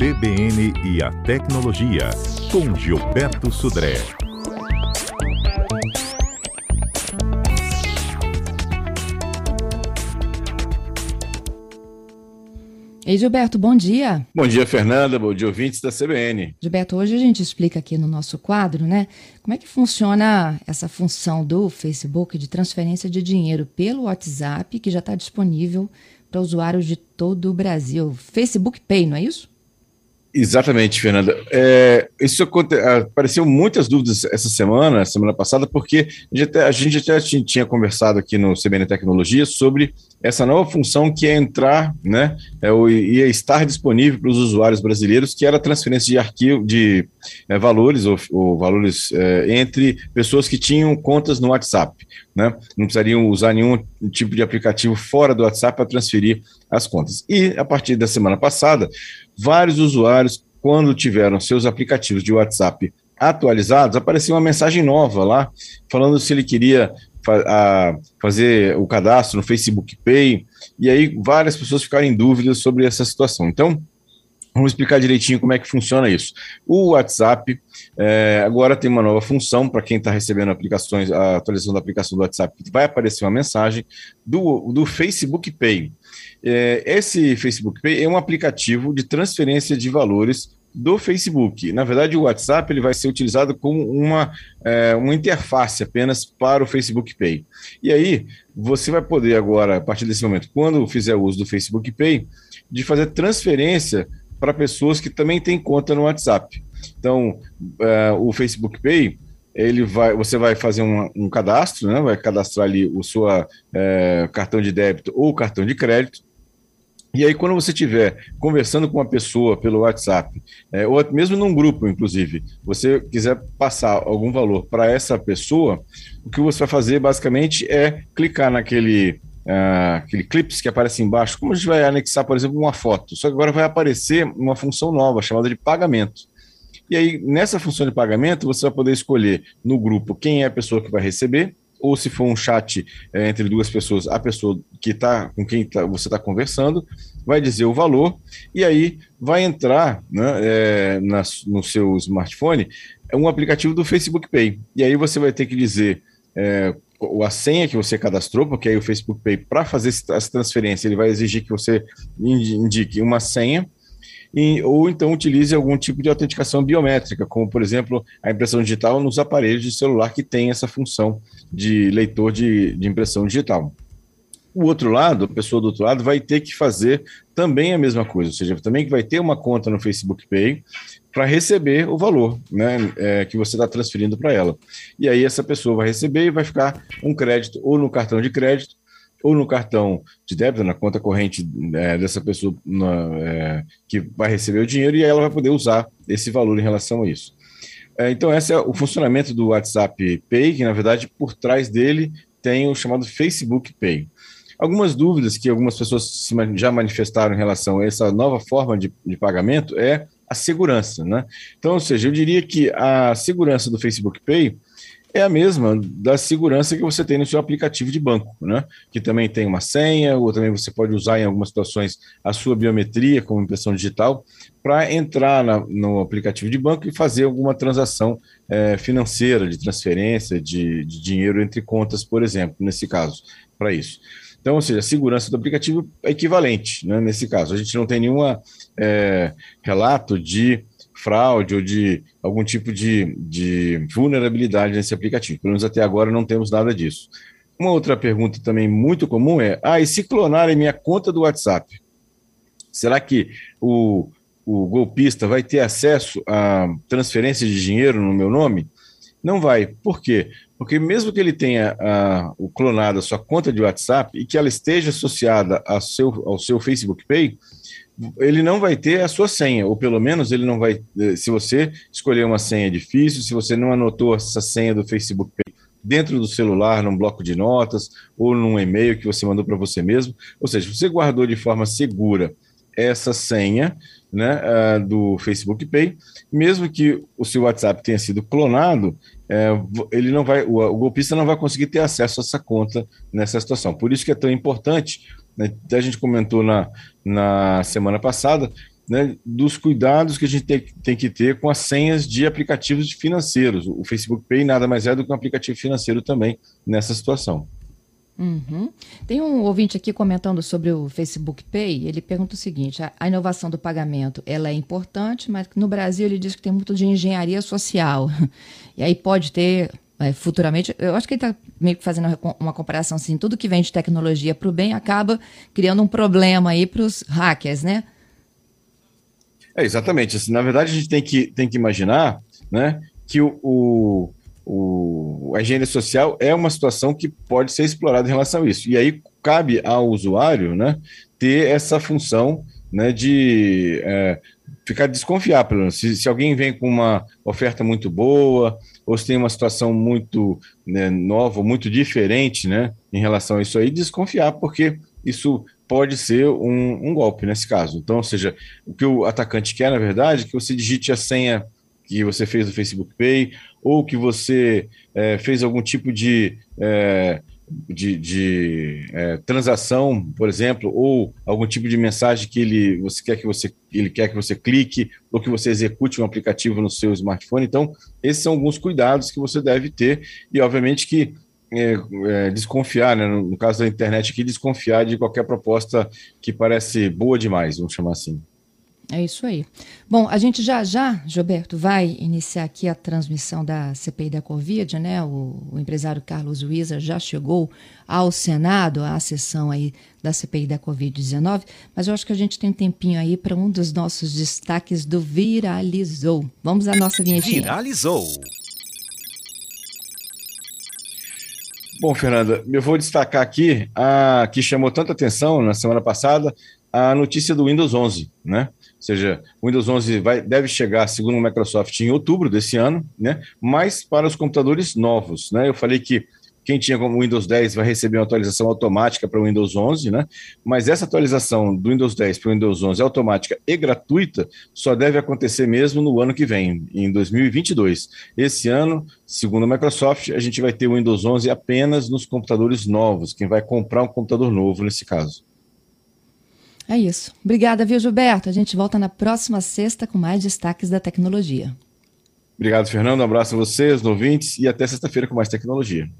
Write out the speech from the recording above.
CBN e a Tecnologia, com Gilberto Sudré. Ei, Gilberto, bom dia. Bom dia, Fernanda. Bom dia, ouvintes da CBN. Gilberto, hoje a gente explica aqui no nosso quadro, né, como é que funciona essa função do Facebook de transferência de dinheiro pelo WhatsApp, que já está disponível para usuários de todo o Brasil. Facebook Pay, não é isso? Exatamente, Fernanda. É, isso apareceu muitas dúvidas essa semana, semana passada, porque a gente, até, a gente tinha conversado aqui no CBN Tecnologia sobre essa nova função que é entrar, né, é, ia estar disponível para os usuários brasileiros, que era a transferência de arquivo, de é, valores ou, ou valores é, entre pessoas que tinham contas no WhatsApp, né, não precisariam usar nenhum tipo de aplicativo fora do WhatsApp para transferir as contas. E a partir da semana passada, vários usuários, quando tiveram seus aplicativos de WhatsApp atualizados, apareceu uma mensagem nova lá, falando se ele queria a fazer o cadastro no Facebook Pay, e aí várias pessoas ficaram em dúvida sobre essa situação. Então, vamos explicar direitinho como é que funciona isso. O WhatsApp é, agora tem uma nova função para quem está recebendo aplicações, a atualização da aplicação do WhatsApp, vai aparecer uma mensagem do, do Facebook Pay. É, esse Facebook Pay é um aplicativo de transferência de valores do Facebook. Na verdade, o WhatsApp ele vai ser utilizado como uma, é, uma interface apenas para o Facebook Pay. E aí, você vai poder agora, a partir desse momento, quando fizer uso do Facebook Pay, de fazer transferência para pessoas que também têm conta no WhatsApp. Então, é, o Facebook Pay ele vai, você vai fazer um, um cadastro, né? vai cadastrar ali o seu é, cartão de débito ou cartão de crédito, e aí, quando você estiver conversando com uma pessoa pelo WhatsApp, é, ou mesmo num grupo, inclusive, você quiser passar algum valor para essa pessoa, o que você vai fazer basicamente é clicar naquele uh, aquele clips que aparece embaixo, como a gente vai anexar, por exemplo, uma foto. Só que agora vai aparecer uma função nova chamada de pagamento. E aí, nessa função de pagamento, você vai poder escolher no grupo quem é a pessoa que vai receber ou se for um chat é, entre duas pessoas, a pessoa que está com quem tá, você está conversando vai dizer o valor e aí vai entrar né, é, na, no seu smartphone um aplicativo do Facebook Pay. E aí você vai ter que dizer é, a senha que você cadastrou, porque aí o Facebook Pay, para fazer essa transferência, ele vai exigir que você indique uma senha e, ou então utilize algum tipo de autenticação biométrica, como, por exemplo, a impressão digital nos aparelhos de celular que tem essa função de leitor de, de impressão digital. O outro lado, a pessoa do outro lado, vai ter que fazer também a mesma coisa, ou seja, também vai ter uma conta no Facebook Pay para receber o valor né, é, que você está transferindo para ela. E aí essa pessoa vai receber e vai ficar um crédito ou no cartão de crédito ou no cartão de débito, na conta corrente é, dessa pessoa na, é, que vai receber o dinheiro e ela vai poder usar esse valor em relação a isso. É, então, esse é o funcionamento do WhatsApp Pay, que na verdade por trás dele tem o chamado Facebook Pay. Algumas dúvidas que algumas pessoas já manifestaram em relação a essa nova forma de, de pagamento é a segurança, né? Então, ou seja, eu diria que a segurança do Facebook Pay é a mesma da segurança que você tem no seu aplicativo de banco, né? Que também tem uma senha, ou também você pode usar em algumas situações a sua biometria como impressão digital para entrar na, no aplicativo de banco e fazer alguma transação é, financeira, de transferência de, de dinheiro entre contas, por exemplo, nesse caso, para isso. Então, ou seja, a segurança do aplicativo é equivalente, né, nesse caso. A gente não tem nenhum é, relato de fraude ou de algum tipo de, de vulnerabilidade nesse aplicativo. Pelo menos até agora não temos nada disso. Uma outra pergunta também muito comum é: ah, e se clonarem minha conta do WhatsApp? Será que o, o golpista vai ter acesso a transferência de dinheiro no meu nome? Não vai. Por quê? Porque mesmo que ele tenha o clonado a sua conta de WhatsApp e que ela esteja associada ao seu, ao seu Facebook Pay, ele não vai ter a sua senha, ou pelo menos ele não vai. Eh, se você escolher uma senha difícil, se você não anotou essa senha do Facebook dentro do celular, num bloco de notas, ou num e-mail que você mandou para você mesmo, ou seja, você guardou de forma segura essa senha né, uh, do Facebook Pay, mesmo que o seu WhatsApp tenha sido clonado, é, ele não vai, o, o, golpista não vai conseguir ter acesso a essa conta nessa situação. Por isso que é tão importante, né, a gente comentou na, na semana passada, né, dos cuidados que a gente tem, tem, que ter com as senhas de aplicativos financeiros. O Facebook Pay nada mais é do que um aplicativo financeiro também nessa situação. Uhum. Tem um ouvinte aqui comentando sobre o Facebook Pay. Ele pergunta o seguinte: a, a, inovação do pagamento ela é importante, mas no Brasil ele diz que tem muito de engenharia social. E aí pode ter futuramente. Eu acho que ele está meio que fazendo uma comparação assim: tudo que vem de tecnologia para o bem acaba criando um problema aí para os hackers, né? É, exatamente. Assim, na verdade, a gente tem que, tem que imaginar né, que o, o, o, a engenharia social é uma situação que pode ser explorada em relação a isso. E aí cabe ao usuário né, ter essa função né, de é, ficar desconfiar, pelo menos. Se, se, alguém vem com uma oferta muito boa, ou se tem uma situação muito né, nova, muito diferente né, em relação a isso aí, desconfiar, porque isso pode ser um, um, golpe nesse caso. Então, ou seja, o que o atacante quer, na verdade, é que você digite a senha que você fez no Facebook Pay, ou que você é, fez algum tipo de, é, de, de é, transação, por exemplo, ou algum tipo de mensagem que ele, você quer que você, ele quer que você clique, ou que você execute um aplicativo no seu smartphone. Então, esses são alguns cuidados que você deve ter, e obviamente que é, é, desconfiar, né, no caso da internet aqui, desconfiar de qualquer proposta que parece boa demais, vamos chamar assim. É isso aí. Bom, a gente já já, Gilberto, vai iniciar aqui a transmissão da CPI da Covid, né? O, o empresário Carlos Luiza já chegou ao Senado, à sessão aí da CPI da Covid-19, mas eu acho que a gente tem um tempinho aí para um dos nossos destaques do Viralizou. Vamos à nossa vinhetinha. Viralizou. Bom, Fernanda, eu vou destacar aqui a que chamou tanta atenção na semana passada, a notícia do Windows 11, né? Ou seja, o Windows 11 vai, deve chegar, segundo a Microsoft, em outubro desse ano, né? Mas para os computadores novos, né? Eu falei que quem tinha como Windows 10 vai receber uma atualização automática para o Windows 11, né? Mas essa atualização do Windows 10 para o Windows 11 automática e gratuita só deve acontecer mesmo no ano que vem, em 2022. Esse ano, segundo a Microsoft, a gente vai ter o Windows 11 apenas nos computadores novos, quem vai comprar um computador novo nesse caso. É isso. Obrigada, viu, Gilberto? A gente volta na próxima sexta com mais destaques da tecnologia. Obrigado, Fernando. Um abraço a vocês, ouvintes, e até sexta-feira com mais tecnologia.